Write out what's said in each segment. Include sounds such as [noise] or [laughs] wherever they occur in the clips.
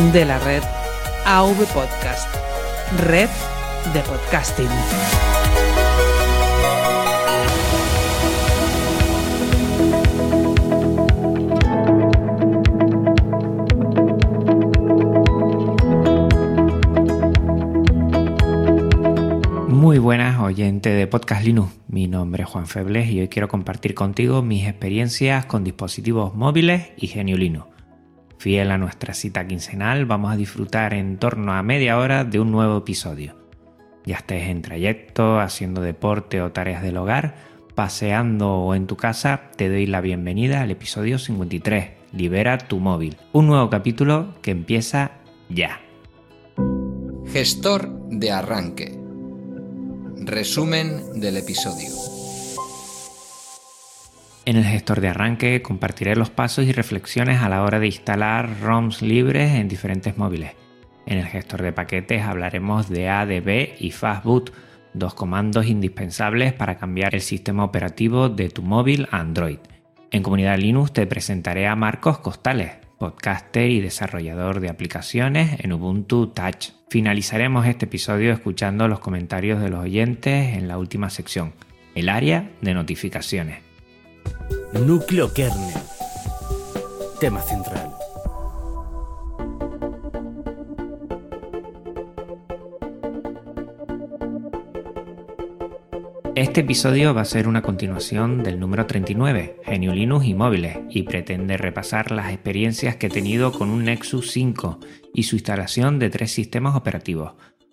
De la red AV Podcast. Red de podcasting. Muy buenas oyentes de Podcast Linux, mi nombre es Juan Febles y hoy quiero compartir contigo mis experiencias con dispositivos móviles y Genio Linux. Fiel a nuestra cita quincenal, vamos a disfrutar en torno a media hora de un nuevo episodio. Ya estés en trayecto, haciendo deporte o tareas del hogar, paseando o en tu casa, te doy la bienvenida al episodio 53, Libera tu móvil, un nuevo capítulo que empieza ya. Gestor de arranque. Resumen del episodio. En el gestor de arranque compartiré los pasos y reflexiones a la hora de instalar ROMs libres en diferentes móviles. En el gestor de paquetes hablaremos de ADB y Fastboot, dos comandos indispensables para cambiar el sistema operativo de tu móvil Android. En Comunidad Linux te presentaré a Marcos Costales, podcaster y desarrollador de aplicaciones en Ubuntu Touch. Finalizaremos este episodio escuchando los comentarios de los oyentes en la última sección, el área de notificaciones. Núcleo kernel. Tema central. Este episodio va a ser una continuación del número 39, Genio Linux y móviles, y pretende repasar las experiencias que he tenido con un Nexus 5 y su instalación de tres sistemas operativos,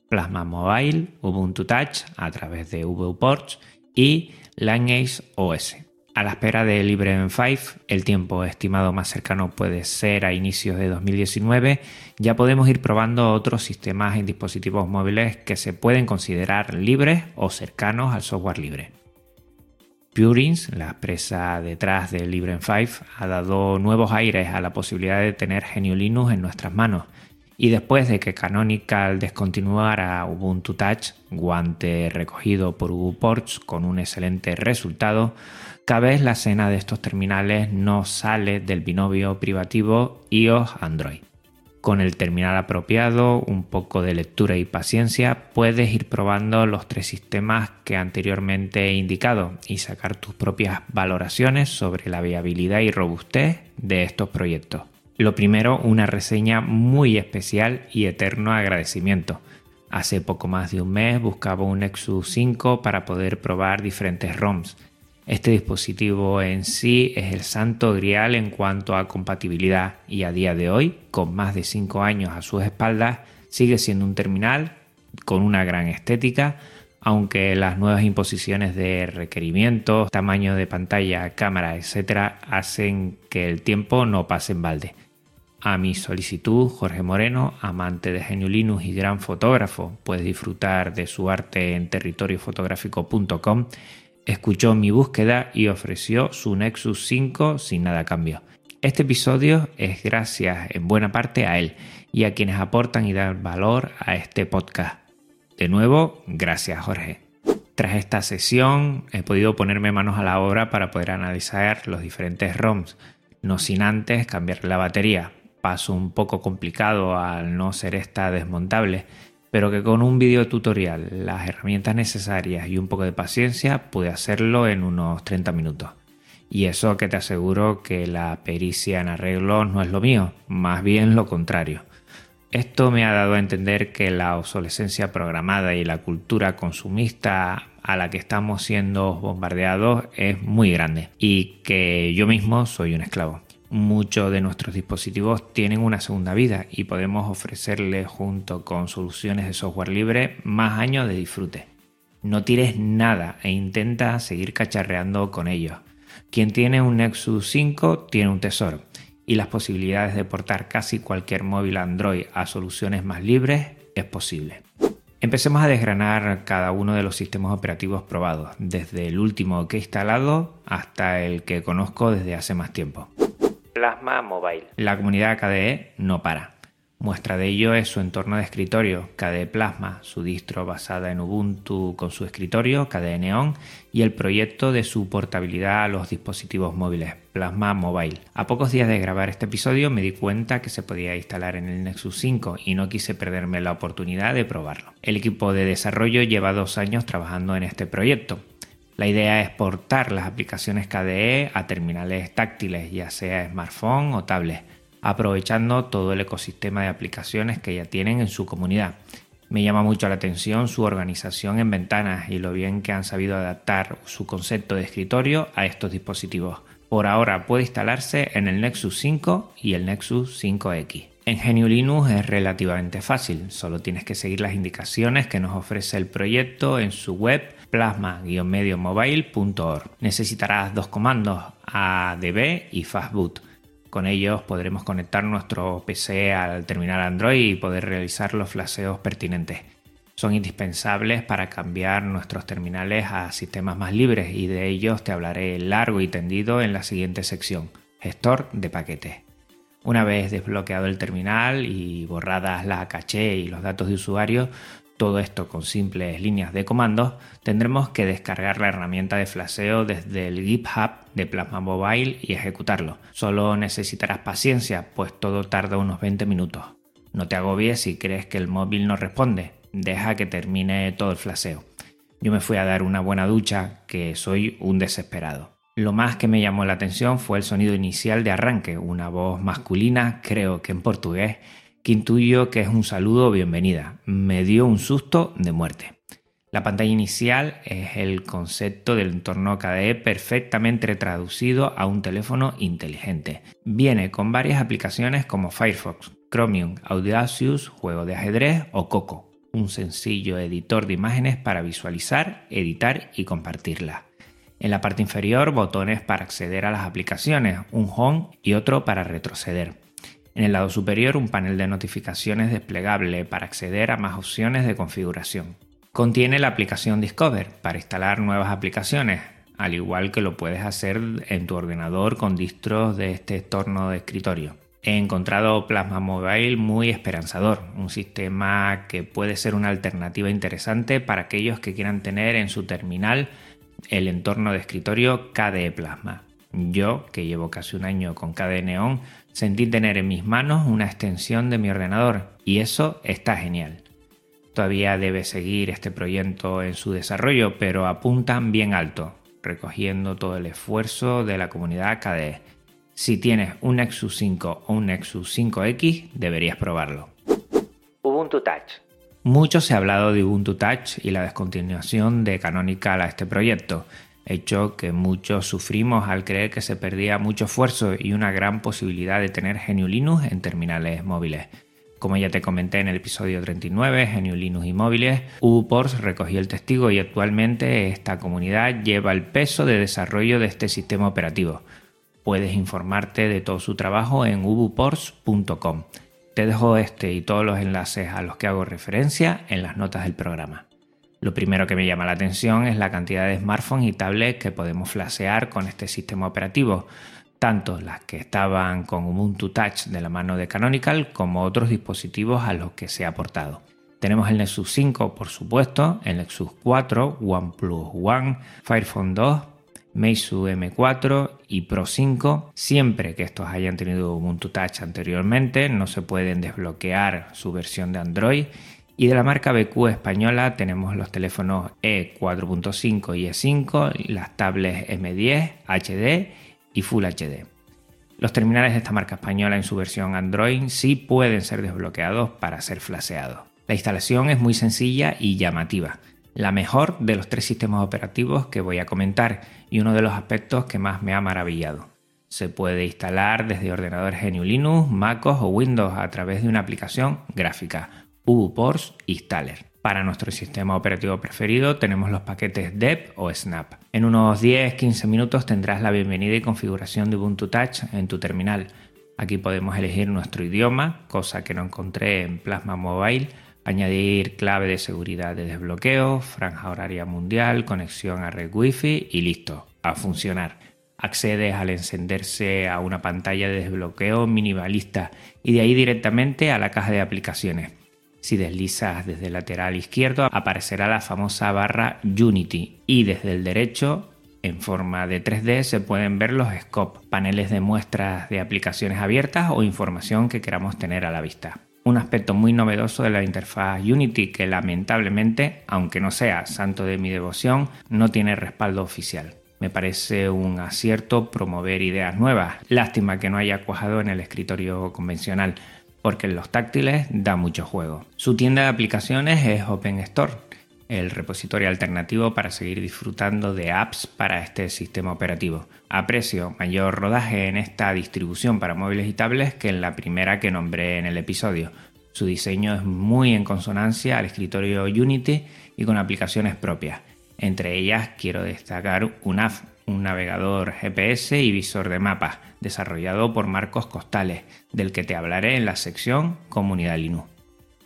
Plasma Mobile, Ubuntu Touch a través de VPorts y Lineage OS. A la espera de LibreM 5, el tiempo estimado más cercano puede ser a inicios de 2019, ya podemos ir probando otros sistemas en dispositivos móviles que se pueden considerar libres o cercanos al software libre. Purins, la empresa detrás de LibreM 5, ha dado nuevos aires a la posibilidad de tener Genio Linux en nuestras manos. Y después de que Canonical descontinuara Ubuntu Touch, guante recogido por UbuPorts con un excelente resultado, cada vez la escena de estos terminales no sale del binomio privativo iOS-Android. Con el terminal apropiado, un poco de lectura y paciencia, puedes ir probando los tres sistemas que anteriormente he indicado y sacar tus propias valoraciones sobre la viabilidad y robustez de estos proyectos. Lo primero, una reseña muy especial y eterno agradecimiento. Hace poco más de un mes buscaba un Nexus 5 para poder probar diferentes ROMs este dispositivo en sí es el santo grial en cuanto a compatibilidad y a día de hoy, con más de 5 años a sus espaldas, sigue siendo un terminal con una gran estética, aunque las nuevas imposiciones de requerimientos, tamaño de pantalla, cámara, etc., hacen que el tiempo no pase en balde. A mi solicitud, Jorge Moreno, amante de Genio Linux y gran fotógrafo, puedes disfrutar de su arte en territoriofotográfico.com escuchó mi búsqueda y ofreció su Nexus 5 sin nada a cambio. Este episodio es gracias en buena parte a él y a quienes aportan y dan valor a este podcast. De nuevo, gracias Jorge. Tras esta sesión he podido ponerme manos a la obra para poder analizar los diferentes ROMs, no sin antes cambiar la batería, paso un poco complicado al no ser esta desmontable, pero que con un video tutorial, las herramientas necesarias y un poco de paciencia pude hacerlo en unos 30 minutos. Y eso que te aseguro que la pericia en arreglos no es lo mío, más bien lo contrario. Esto me ha dado a entender que la obsolescencia programada y la cultura consumista a la que estamos siendo bombardeados es muy grande y que yo mismo soy un esclavo. Muchos de nuestros dispositivos tienen una segunda vida y podemos ofrecerles junto con soluciones de software libre más años de disfrute. No tires nada e intenta seguir cacharreando con ellos. Quien tiene un Nexus 5 tiene un tesoro y las posibilidades de portar casi cualquier móvil Android a soluciones más libres es posible. Empecemos a desgranar cada uno de los sistemas operativos probados, desde el último que he instalado hasta el que conozco desde hace más tiempo. Plasma Mobile. La comunidad KDE no para. Muestra de ello es su entorno de escritorio, KDE Plasma, su distro basada en Ubuntu con su escritorio, KDE Neon, y el proyecto de su portabilidad a los dispositivos móviles, Plasma Mobile. A pocos días de grabar este episodio me di cuenta que se podía instalar en el Nexus 5 y no quise perderme la oportunidad de probarlo. El equipo de desarrollo lleva dos años trabajando en este proyecto. La idea es portar las aplicaciones KDE a terminales táctiles, ya sea smartphone o tablet aprovechando todo el ecosistema de aplicaciones que ya tienen en su comunidad. Me llama mucho la atención su organización en ventanas y lo bien que han sabido adaptar su concepto de escritorio a estos dispositivos. Por ahora puede instalarse en el Nexus 5 y el Nexus 5X. En GNU Linux es relativamente fácil, solo tienes que seguir las indicaciones que nos ofrece el proyecto en su web plasma-mediomobile.org. Necesitarás dos comandos ADB y fastboot. Con ellos podremos conectar nuestro PC al terminal Android y poder realizar los flasheos pertinentes. Son indispensables para cambiar nuestros terminales a sistemas más libres y de ellos te hablaré largo y tendido en la siguiente sección, gestor de paquetes. Una vez desbloqueado el terminal y borradas la caché y los datos de usuario, todo esto con simples líneas de comandos, tendremos que descargar la herramienta de flasheo desde el GitHub de Plasma Mobile y ejecutarlo. Solo necesitarás paciencia, pues todo tarda unos 20 minutos. No te agobies si crees que el móvil no responde, deja que termine todo el flasheo. Yo me fui a dar una buena ducha, que soy un desesperado. Lo más que me llamó la atención fue el sonido inicial de arranque, una voz masculina, creo que en portugués, que intuyo que es un saludo bienvenida. Me dio un susto de muerte. La pantalla inicial es el concepto del entorno KDE perfectamente traducido a un teléfono inteligente. Viene con varias aplicaciones como Firefox, Chromium, Audacious, juego de ajedrez o Coco, un sencillo editor de imágenes para visualizar, editar y compartirlas. En la parte inferior botones para acceder a las aplicaciones, un home y otro para retroceder. En el lado superior un panel de notificaciones desplegable para acceder a más opciones de configuración. Contiene la aplicación Discover para instalar nuevas aplicaciones, al igual que lo puedes hacer en tu ordenador con distros de este entorno de escritorio. He encontrado Plasma Mobile muy esperanzador, un sistema que puede ser una alternativa interesante para aquellos que quieran tener en su terminal el entorno de escritorio KDE Plasma. Yo, que llevo casi un año con KDE Neon, Sentí tener en mis manos una extensión de mi ordenador y eso está genial. Todavía debe seguir este proyecto en su desarrollo, pero apuntan bien alto, recogiendo todo el esfuerzo de la comunidad KDE. Si tienes un Nexus 5 o un Nexus 5X, deberías probarlo. Ubuntu Touch. Mucho se ha hablado de Ubuntu Touch y la descontinuación de Canonical a este proyecto hecho que muchos sufrimos al creer que se perdía mucho esfuerzo y una gran posibilidad de tener GNU Linux en terminales móviles. Como ya te comenté en el episodio 39, GNU Linux y móviles, UBUPORS recogió el testigo y actualmente esta comunidad lleva el peso de desarrollo de este sistema operativo. Puedes informarte de todo su trabajo en ubupors.com. Te dejo este y todos los enlaces a los que hago referencia en las notas del programa. Lo primero que me llama la atención es la cantidad de smartphones y tablets que podemos flashear con este sistema operativo, tanto las que estaban con Ubuntu Touch de la mano de Canonical como otros dispositivos a los que se ha portado. Tenemos el Nexus 5, por supuesto, el Nexus 4, OnePlus One, Fire Phone 2, Meizu M4 y Pro 5. Siempre que estos hayan tenido Ubuntu Touch anteriormente, no se pueden desbloquear su versión de Android y de la marca BQ española tenemos los teléfonos E4.5 y E5, las tablets M10, HD y Full HD. Los terminales de esta marca española en su versión Android sí pueden ser desbloqueados para ser flasheados. La instalación es muy sencilla y llamativa, la mejor de los tres sistemas operativos que voy a comentar y uno de los aspectos que más me ha maravillado. Se puede instalar desde ordenadores GNU Linux, MacOS o Windows a través de una aplicación gráfica UBUPORS Installer. Para nuestro sistema operativo preferido tenemos los paquetes DEP o Snap. En unos 10-15 minutos tendrás la bienvenida y configuración de Ubuntu Touch en tu terminal. Aquí podemos elegir nuestro idioma, cosa que no encontré en Plasma Mobile, añadir clave de seguridad de desbloqueo, franja horaria mundial, conexión a red Wi-Fi y listo, a funcionar. Accedes al encenderse a una pantalla de desbloqueo minimalista y de ahí directamente a la caja de aplicaciones. Si deslizas desde el lateral izquierdo aparecerá la famosa barra Unity y desde el derecho en forma de 3D se pueden ver los scopes, paneles de muestras de aplicaciones abiertas o información que queramos tener a la vista. Un aspecto muy novedoso de la interfaz Unity que lamentablemente, aunque no sea santo de mi devoción, no tiene respaldo oficial. Me parece un acierto promover ideas nuevas. Lástima que no haya cuajado en el escritorio convencional porque en los táctiles da mucho juego. Su tienda de aplicaciones es Open Store, el repositorio alternativo para seguir disfrutando de apps para este sistema operativo. Aprecio mayor rodaje en esta distribución para móviles y tablets que en la primera que nombré en el episodio. Su diseño es muy en consonancia al escritorio Unity y con aplicaciones propias. Entre ellas quiero destacar UNAF, un navegador GPS y visor de mapas, desarrollado por Marcos Costales, del que te hablaré en la sección Comunidad Linux.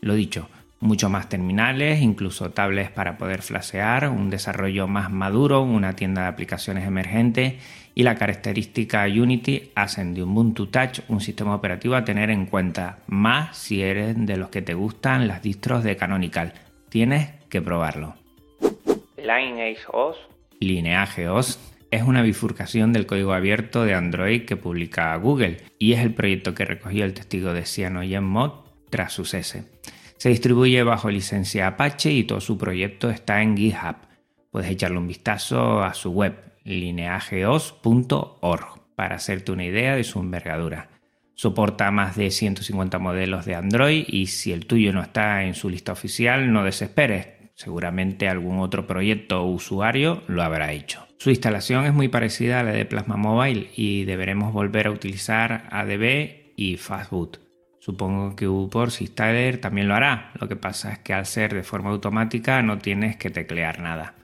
Lo dicho, mucho más terminales, incluso tablets para poder flashear, un desarrollo más maduro, una tienda de aplicaciones emergente y la característica Unity hacen de Ubuntu Touch un sistema operativo a tener en cuenta, más si eres de los que te gustan las distros de Canonical. Tienes que probarlo. Lineage OS, Lineage OS es una bifurcación del código abierto de Android que publica Google y es el proyecto que recogió el testigo de CyanogenMod tras su cese. Se distribuye bajo licencia Apache y todo su proyecto está en GitHub. Puedes echarle un vistazo a su web lineageos.org para hacerte una idea de su envergadura. Soporta más de 150 modelos de Android y si el tuyo no está en su lista oficial, no desesperes. Seguramente algún otro proyecto o usuario lo habrá hecho. Su instalación es muy parecida a la de Plasma Mobile y deberemos volver a utilizar ADB y Fastboot. Supongo que UPorts Installer también lo hará, lo que pasa es que al ser de forma automática no tienes que teclear nada.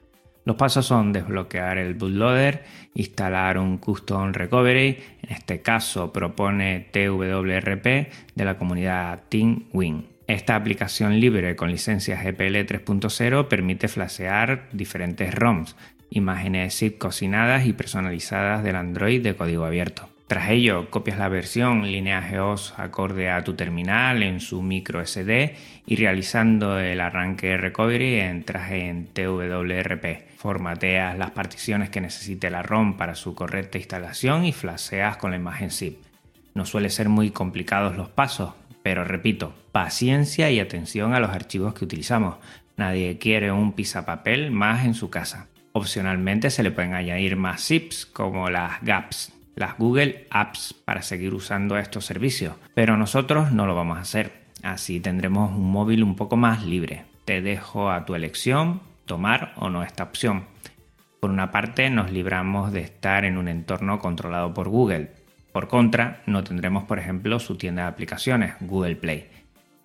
Los pasos son desbloquear el bootloader, instalar un Custom Recovery, en este caso propone TWRP de la comunidad TeamWin. Esta aplicación libre con licencia GPL 3.0 permite flashear diferentes ROMs, imágenes zip cocinadas y personalizadas del Android de código abierto. Tras ello, copias la versión lineaje OS acorde a tu terminal en su micro SD y realizando el arranque recovery entras en TWRP. Formateas las particiones que necesite la ROM para su correcta instalación y flasheas con la imagen zip. No suele ser muy complicados los pasos, pero repito, paciencia y atención a los archivos que utilizamos. Nadie quiere un pisapapel más en su casa. Opcionalmente se le pueden añadir más zips como las GAPS, las Google Apps, para seguir usando estos servicios, pero nosotros no lo vamos a hacer. Así tendremos un móvil un poco más libre. Te dejo a tu elección tomar o no esta opción. Por una parte, nos libramos de estar en un entorno controlado por Google. Por contra, no tendremos, por ejemplo, su tienda de aplicaciones, Google Play.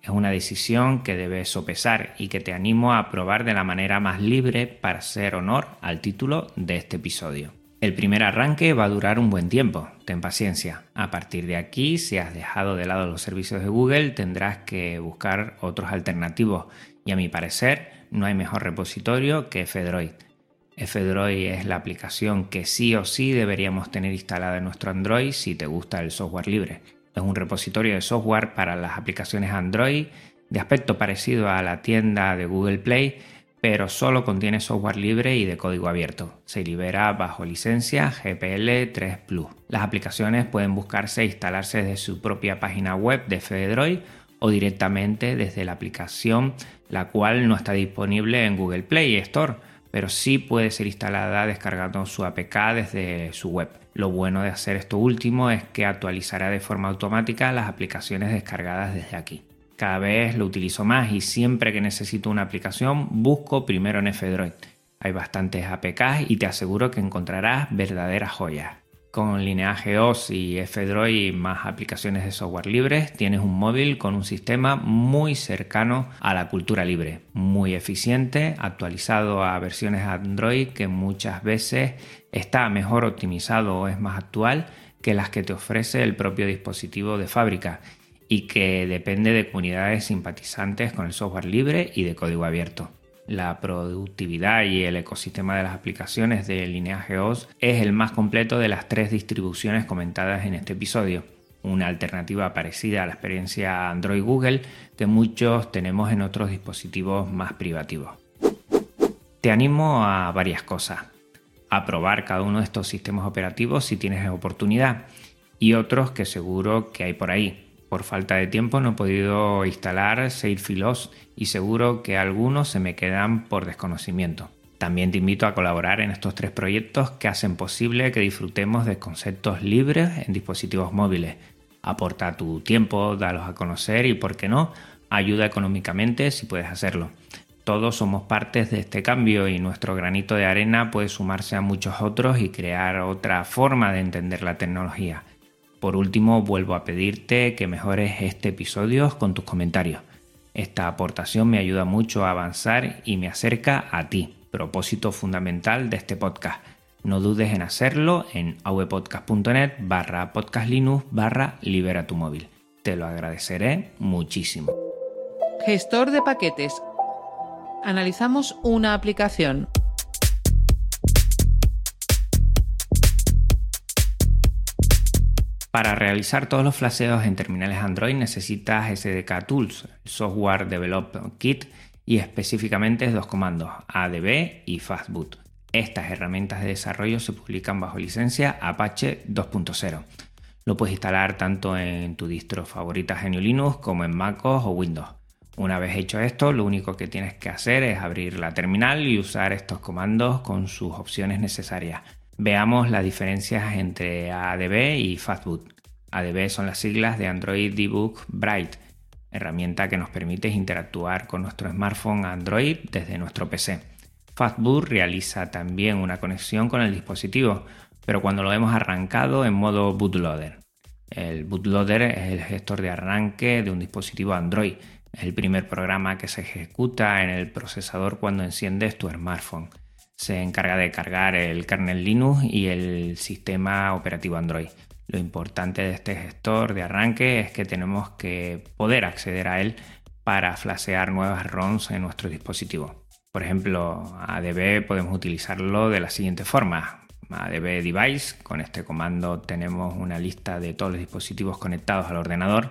Es una decisión que debes sopesar y que te animo a probar de la manera más libre para hacer honor al título de este episodio. El primer arranque va a durar un buen tiempo, ten paciencia. A partir de aquí, si has dejado de lado los servicios de Google, tendrás que buscar otros alternativos y a mi parecer no hay mejor repositorio que Fedroid. Fedroid es la aplicación que sí o sí deberíamos tener instalada en nuestro Android si te gusta el software libre. Es un repositorio de software para las aplicaciones Android de aspecto parecido a la tienda de Google Play, pero solo contiene software libre y de código abierto. Se libera bajo licencia GPL 3 Plus. Las aplicaciones pueden buscarse e instalarse desde su propia página web de Fedroid o directamente desde la aplicación, la cual no está disponible en Google Play Store, pero sí puede ser instalada descargando su APK desde su web. Lo bueno de hacer esto último es que actualizará de forma automática las aplicaciones descargadas desde aquí. Cada vez lo utilizo más y siempre que necesito una aplicación busco primero en F-Droid. Hay bastantes APKs y te aseguro que encontrarás verdaderas joyas. Con Lineage OS y F-Droid más aplicaciones de software libres, tienes un móvil con un sistema muy cercano a la cultura libre, muy eficiente, actualizado a versiones Android que muchas veces está mejor optimizado o es más actual que las que te ofrece el propio dispositivo de fábrica y que depende de comunidades simpatizantes con el software libre y de código abierto. La productividad y el ecosistema de las aplicaciones de Lineage OS es el más completo de las tres distribuciones comentadas en este episodio, una alternativa parecida a la experiencia Android Google que muchos tenemos en otros dispositivos más privativos. Te animo a varias cosas. A probar cada uno de estos sistemas operativos si tienes oportunidad y otros que seguro que hay por ahí. Por falta de tiempo no he podido instalar Sailfilos y seguro que algunos se me quedan por desconocimiento. También te invito a colaborar en estos tres proyectos que hacen posible que disfrutemos de conceptos libres en dispositivos móviles. Aporta tu tiempo, dalos a conocer y, por qué no, ayuda económicamente si puedes hacerlo. Todos somos partes de este cambio y nuestro granito de arena puede sumarse a muchos otros y crear otra forma de entender la tecnología. Por último, vuelvo a pedirte que mejores este episodio con tus comentarios. Esta aportación me ayuda mucho a avanzar y me acerca a ti, propósito fundamental de este podcast. No dudes en hacerlo en avpodcast.net barra podcastlinux barra libera tu móvil. Te lo agradeceré muchísimo. Gestor de paquetes. Analizamos una aplicación. Para realizar todos los flasheos en terminales Android necesitas SDK Tools, Software Development Kit y específicamente dos comandos, ADB y Fastboot. Estas herramientas de desarrollo se publican bajo licencia Apache 2.0. Lo puedes instalar tanto en tu distro favorita GNU Linux como en MacOS o Windows. Una vez hecho esto, lo único que tienes que hacer es abrir la terminal y usar estos comandos con sus opciones necesarias. Veamos las diferencias entre ADB y Fastboot. ADB son las siglas de Android Debug Bright, herramienta que nos permite interactuar con nuestro smartphone Android desde nuestro PC. Fastboot realiza también una conexión con el dispositivo, pero cuando lo hemos arrancado en modo bootloader. El bootloader es el gestor de arranque de un dispositivo Android. Es el primer programa que se ejecuta en el procesador cuando enciendes tu smartphone se encarga de cargar el kernel Linux y el sistema operativo Android. Lo importante de este gestor de arranque es que tenemos que poder acceder a él para flashear nuevas ROMs en nuestro dispositivo. Por ejemplo, ADB podemos utilizarlo de la siguiente forma. ADB device, con este comando tenemos una lista de todos los dispositivos conectados al ordenador.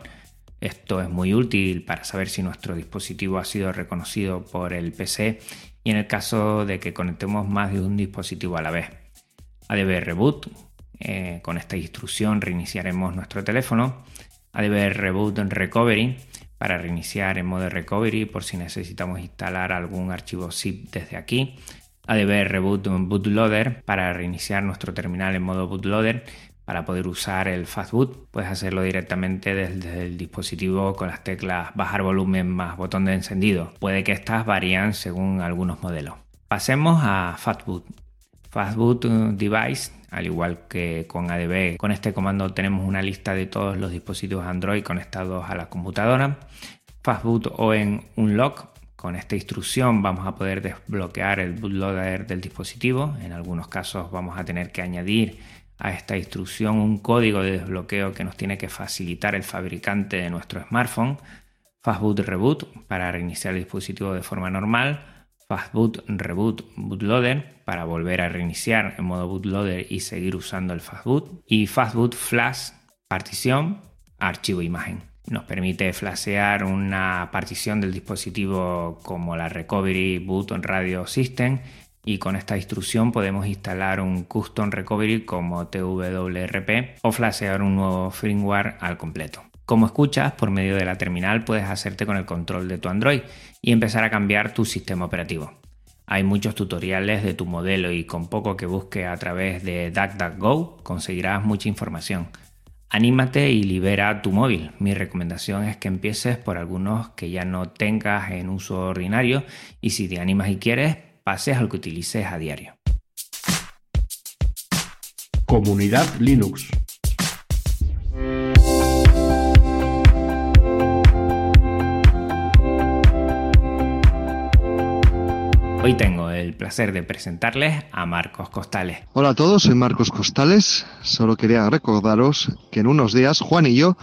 Esto es muy útil para saber si nuestro dispositivo ha sido reconocido por el PC y en el caso de que conectemos más de un dispositivo a la vez. ADB Reboot, eh, con esta instrucción reiniciaremos nuestro teléfono. ADB Reboot Recovery, para reiniciar en modo recovery por si necesitamos instalar algún archivo zip desde aquí. ADB Reboot Bootloader para reiniciar nuestro terminal en modo bootloader para poder usar el fastboot puedes hacerlo directamente desde el dispositivo con las teclas bajar volumen más botón de encendido. Puede que estas varían según algunos modelos. Pasemos a fastboot. Fastboot Device, al igual que con ADB, con este comando tenemos una lista de todos los dispositivos Android conectados a la computadora. Fastboot o en Unlock, con esta instrucción vamos a poder desbloquear el bootloader del dispositivo. En algunos casos vamos a tener que añadir a esta instrucción un código de desbloqueo que nos tiene que facilitar el fabricante de nuestro smartphone, Fastboot Reboot para reiniciar el dispositivo de forma normal, Fastboot Reboot Bootloader para volver a reiniciar en modo bootloader y seguir usando el Fastboot y Fastboot Flash partición archivo imagen. Nos permite flashear una partición del dispositivo como la Recovery Boot Radio System y con esta instrucción podemos instalar un Custom Recovery como TWRP o flashear un nuevo firmware al completo. Como escuchas, por medio de la terminal puedes hacerte con el control de tu Android y empezar a cambiar tu sistema operativo. Hay muchos tutoriales de tu modelo y con poco que busques a través de DuckDuckGo conseguirás mucha información. Anímate y libera tu móvil. Mi recomendación es que empieces por algunos que ya no tengas en uso ordinario y si te animas y quieres, pases al que utilices a diario. Comunidad Linux. Hoy tengo el placer de presentarles a Marcos Costales. Hola a todos, soy Marcos Costales. Solo quería recordaros que en unos días Juan y yo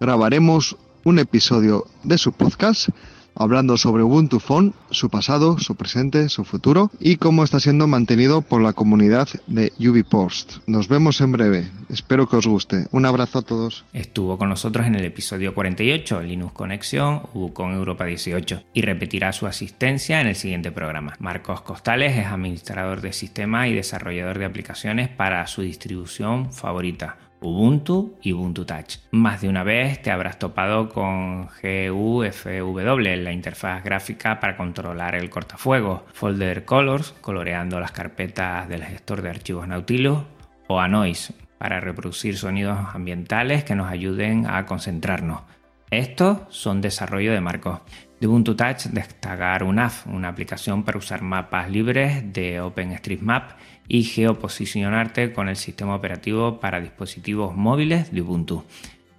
grabaremos un episodio de su podcast hablando sobre Ubuntu Phone, su pasado, su presente, su futuro y cómo está siendo mantenido por la comunidad de UbiPost. Nos vemos en breve. Espero que os guste. Un abrazo a todos. Estuvo con nosotros en el episodio 48, Linux Conexión, con Europa 18, y repetirá su asistencia en el siguiente programa. Marcos Costales es administrador de sistemas y desarrollador de aplicaciones para su distribución favorita. Ubuntu y Ubuntu Touch. Más de una vez te habrás topado con GUFW, la interfaz gráfica para controlar el cortafuego, Folder Colors, coloreando las carpetas del gestor de archivos Nautilus, o a Noise, para reproducir sonidos ambientales que nos ayuden a concentrarnos. Estos son desarrollo de marcos. De Ubuntu Touch destacar UNAF, una aplicación para usar mapas libres de OpenStreetMap y geoposicionarte con el sistema operativo para dispositivos móviles de Ubuntu.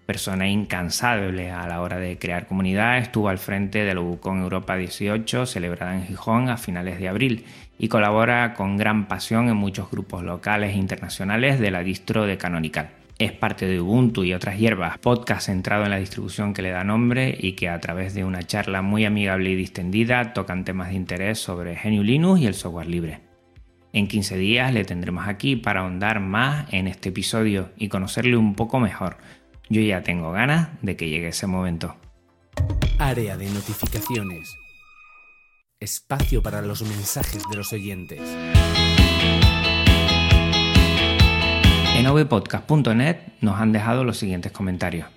Persona incansable a la hora de crear comunidad, estuvo al frente de la Ubucon Europa 18 celebrada en Gijón a finales de abril y colabora con gran pasión en muchos grupos locales e internacionales de la distro de Canonical. Es parte de Ubuntu y otras hierbas, podcast centrado en la distribución que le da nombre y que a través de una charla muy amigable y distendida tocan temas de interés sobre GNU Linux y el software libre. En 15 días le tendremos aquí para ahondar más en este episodio y conocerle un poco mejor. Yo ya tengo ganas de que llegue ese momento. Área de notificaciones. Espacio para los mensajes de los oyentes. En ovpodcast.net nos han dejado los siguientes comentarios.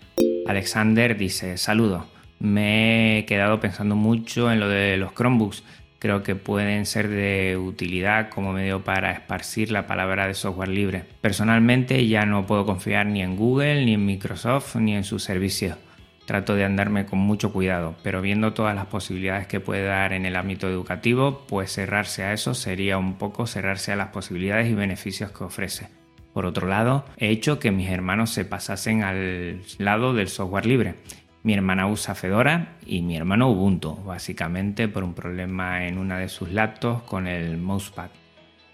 Alexander dice, saludos, me he quedado pensando mucho en lo de los Chromebooks. Creo que pueden ser de utilidad como medio para esparcir la palabra de software libre. Personalmente ya no puedo confiar ni en Google, ni en Microsoft, ni en sus servicios. Trato de andarme con mucho cuidado, pero viendo todas las posibilidades que puede dar en el ámbito educativo, pues cerrarse a eso sería un poco cerrarse a las posibilidades y beneficios que ofrece. Por otro lado, he hecho que mis hermanos se pasasen al lado del software libre. Mi hermana usa Fedora y mi hermano Ubuntu, básicamente por un problema en una de sus laptops con el mousepad.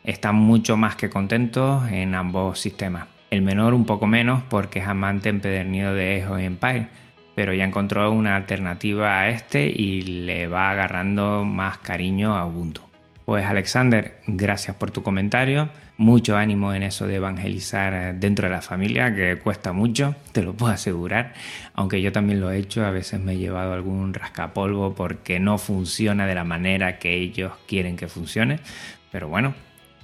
Están mucho más que contentos en ambos sistemas. El menor un poco menos porque es amante empedernido de Echo Empire, pero ya encontró una alternativa a este y le va agarrando más cariño a Ubuntu. Pues Alexander, gracias por tu comentario. Mucho ánimo en eso de evangelizar dentro de la familia, que cuesta mucho, [laughs] te lo puedo asegurar. Aunque yo también lo he hecho, a veces me he llevado algún rascapolvo porque no funciona de la manera que ellos quieren que funcione. Pero bueno,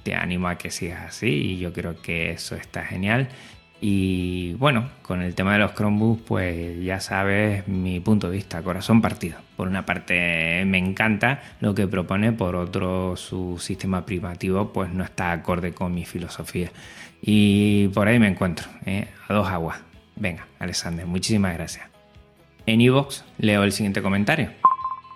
te animo a que sigas así y yo creo que eso está genial. Y bueno, con el tema de los Chromebooks, pues ya sabes mi punto de vista, corazón partido. Por una parte me encanta lo que propone, por otro su sistema privativo pues no está acorde con mi filosofía. Y por ahí me encuentro, ¿eh? a dos aguas. Venga, Alexander, muchísimas gracias. En Evox leo el siguiente comentario.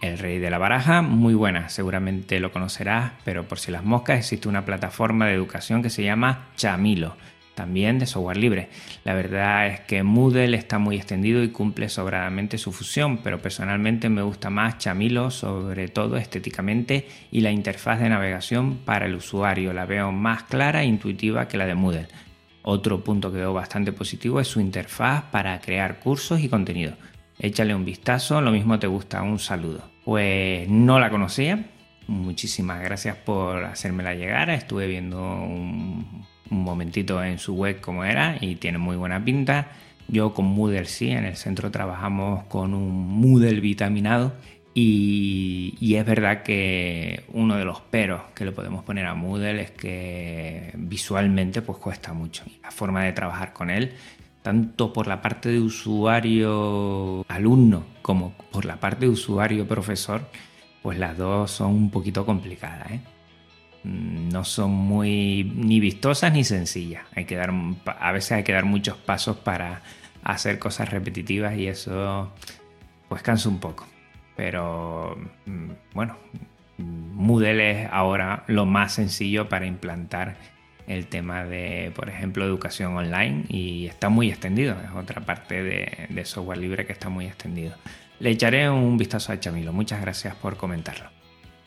El rey de la baraja, muy buena, seguramente lo conocerás, pero por si las moscas existe una plataforma de educación que se llama Chamilo también de software libre. La verdad es que Moodle está muy extendido y cumple sobradamente su fusión, pero personalmente me gusta más Chamilo, sobre todo estéticamente, y la interfaz de navegación para el usuario. La veo más clara e intuitiva que la de Moodle. Otro punto que veo bastante positivo es su interfaz para crear cursos y contenido. Échale un vistazo, lo mismo te gusta, un saludo. Pues no la conocía, muchísimas gracias por hacérmela llegar. Estuve viendo un un momentito en su web como era y tiene muy buena pinta. Yo con Moodle sí, en el centro trabajamos con un Moodle vitaminado y, es verdad que uno de los peros que le podemos poner a Moodle es que visualmente pues cuesta mucho. la forma de trabajar con él, tanto por la parte de usuario alumno como por la parte de usuario profesor, pues las dos son un poquito complicadas. ¿eh? Mm, no son muy ni vistosas ni sencillas. Hay que dar, a veces hay que dar muchos pasos para hacer cosas repetitivas y eso pues cansa un poco. Pero mm, bueno, Moodle es ahora lo más sencillo para implantar el tema de, por ejemplo, educación online y está muy extendido. Es otra parte de, de software libre que está muy extendido. Le echaré un vistazo a Chamilo. Muchas gracias por comentarlo.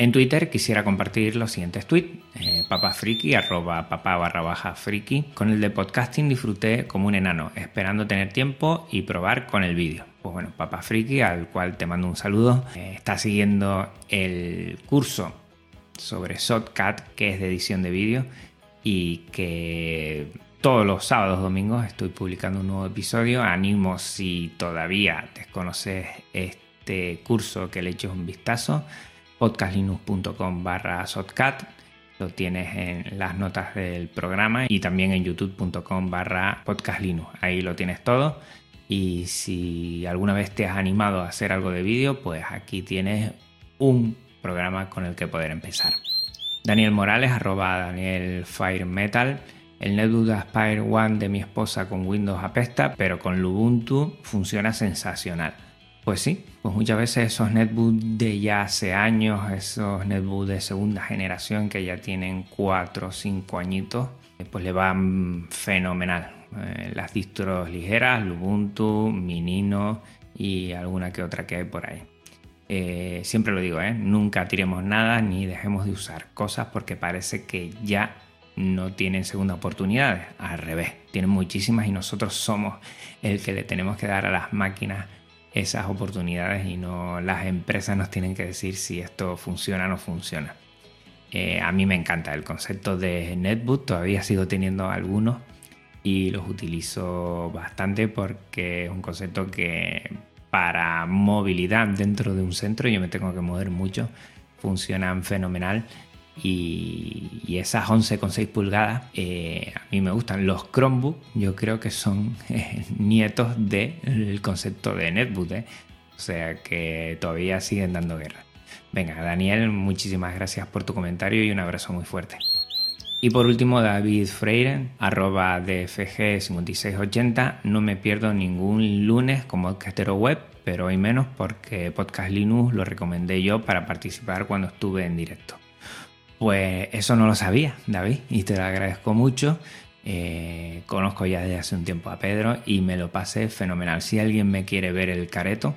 En Twitter quisiera compartir los siguientes tweets. Eh, papafriki, arroba papá barra baja friki. Con el de podcasting disfruté como un enano, esperando tener tiempo y probar con el vídeo. Pues bueno, papafriki, al cual te mando un saludo. Eh, está siguiendo el curso sobre Shotcut, que es de edición de vídeo y que todos los sábados, domingos estoy publicando un nuevo episodio. Animo si todavía desconoces este curso que le eches un vistazo podcastlinux.com barra shotcut lo tienes en las notas del programa y también en youtube.com barra podcastlinux. Ahí lo tienes todo. Y si alguna vez te has animado a hacer algo de vídeo, pues aquí tienes un programa con el que poder empezar. Daniel Morales, arroba Daniel Fire Metal. El netbook Aspire One de mi esposa con Windows apesta, pero con Ubuntu funciona sensacional. Pues sí, pues muchas veces esos netbooks de ya hace años, esos netbooks de segunda generación que ya tienen 4 o 5 añitos, eh, pues le van fenomenal. Eh, las distros ligeras, Ubuntu, Minino y alguna que otra que hay por ahí. Eh, siempre lo digo, nunca tiremos nada ni dejemos de usar cosas porque parece que ya no tienen segunda oportunidad. Al revés, tienen muchísimas y nosotros somos el que le tenemos que dar a las máquinas esas oportunidades y no las empresas nos tienen que decir si esto funciona o no funciona. Eh, a mí me encanta el concepto de netbook, todavía sigo teniendo algunos y los utilizo bastante porque es un concepto que para movilidad dentro de un centro yo me tengo que mover mucho, funcionan fenomenal y, esas 11,6 pulgadas eh, a mí me gustan. Los Chromebook yo creo que son [laughs] eh, nietos del concepto de netbook, ¿eh? o sea que todavía siguen dando guerra. Venga, Daniel, muchísimas gracias por tu comentario y un abrazo muy fuerte. Y por último, David Freire, arroba DFG5680. No me pierdo ningún lunes como podcastero web, pero hoy menos porque Podcast Linux lo recomendé yo para participar cuando estuve en directo. Pues eso no lo sabía, David, y te lo agradezco mucho. Eh, conozco ya desde hace un tiempo a Pedro y me lo pasé fenomenal. Si alguien me quiere ver el careto,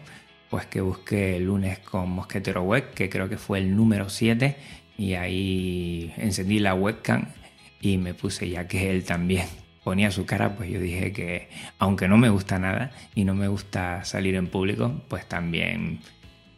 pues que busque el lunes con Mosquetero Web, que creo que fue el número 7, y ahí encendí la webcam y me puse, ya que él también [laughs] ponía su cara, pues yo dije que aunque no me gusta nada y no me gusta salir en público, pues también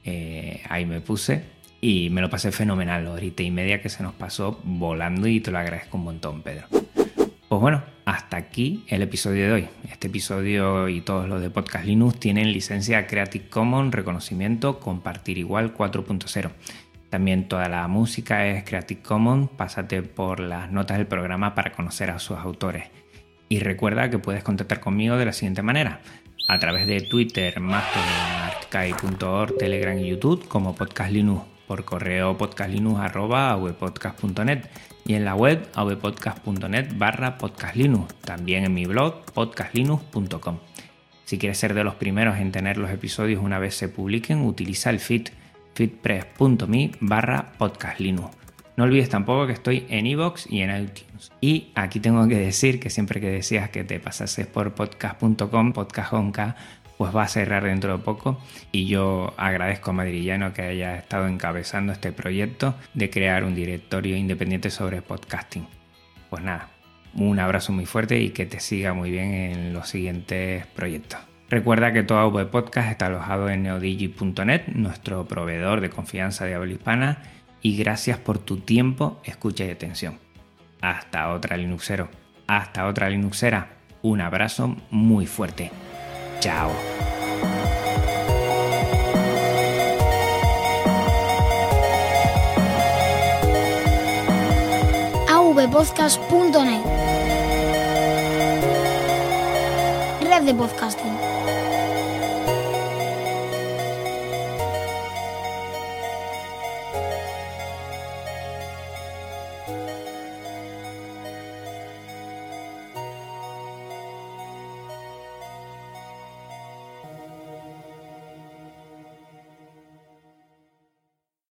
eh, ahí me puse y me lo pasé fenomenal, horita y media que se nos pasó volando y te lo agradezco un montón, Pedro. Pues bueno, hasta aquí el episodio de hoy. Este episodio y todos los de Podcast Linux tienen licencia Creative Commons, reconocimiento compartir igual 4.0. También toda la música es Creative Commons, pásate por las notas del programa para conocer a sus autores. Y recuerda que puedes contactar conmigo de la siguiente manera, a través de Twitter, Mastodon, Telegram y YouTube como Podcast Linux por correo podcastlinux.net y en la web avpodcast.net barra podcastlinux, también en mi blog podcastlinux.com. Si quieres ser de los primeros en tener los episodios una vez se publiquen, utiliza el feed feedpress.me barra podcastlinux. No olvides tampoco que estoy en iVoox y en iTunes. Y aquí tengo que decir que siempre que decías que te pasases por podcast.com, podcast pues va a cerrar dentro de poco y yo agradezco a Madrillano que haya estado encabezando este proyecto de crear un directorio independiente sobre podcasting. Pues nada, un abrazo muy fuerte y que te siga muy bien en los siguientes proyectos. Recuerda que todo web podcast está alojado en neodigi.net, nuestro proveedor de confianza de habla hispana, y gracias por tu tiempo, escucha y atención. Hasta otra Linuxero, hasta otra Linuxera, un abrazo muy fuerte. Chao. avpodcast.net Red de podcasting.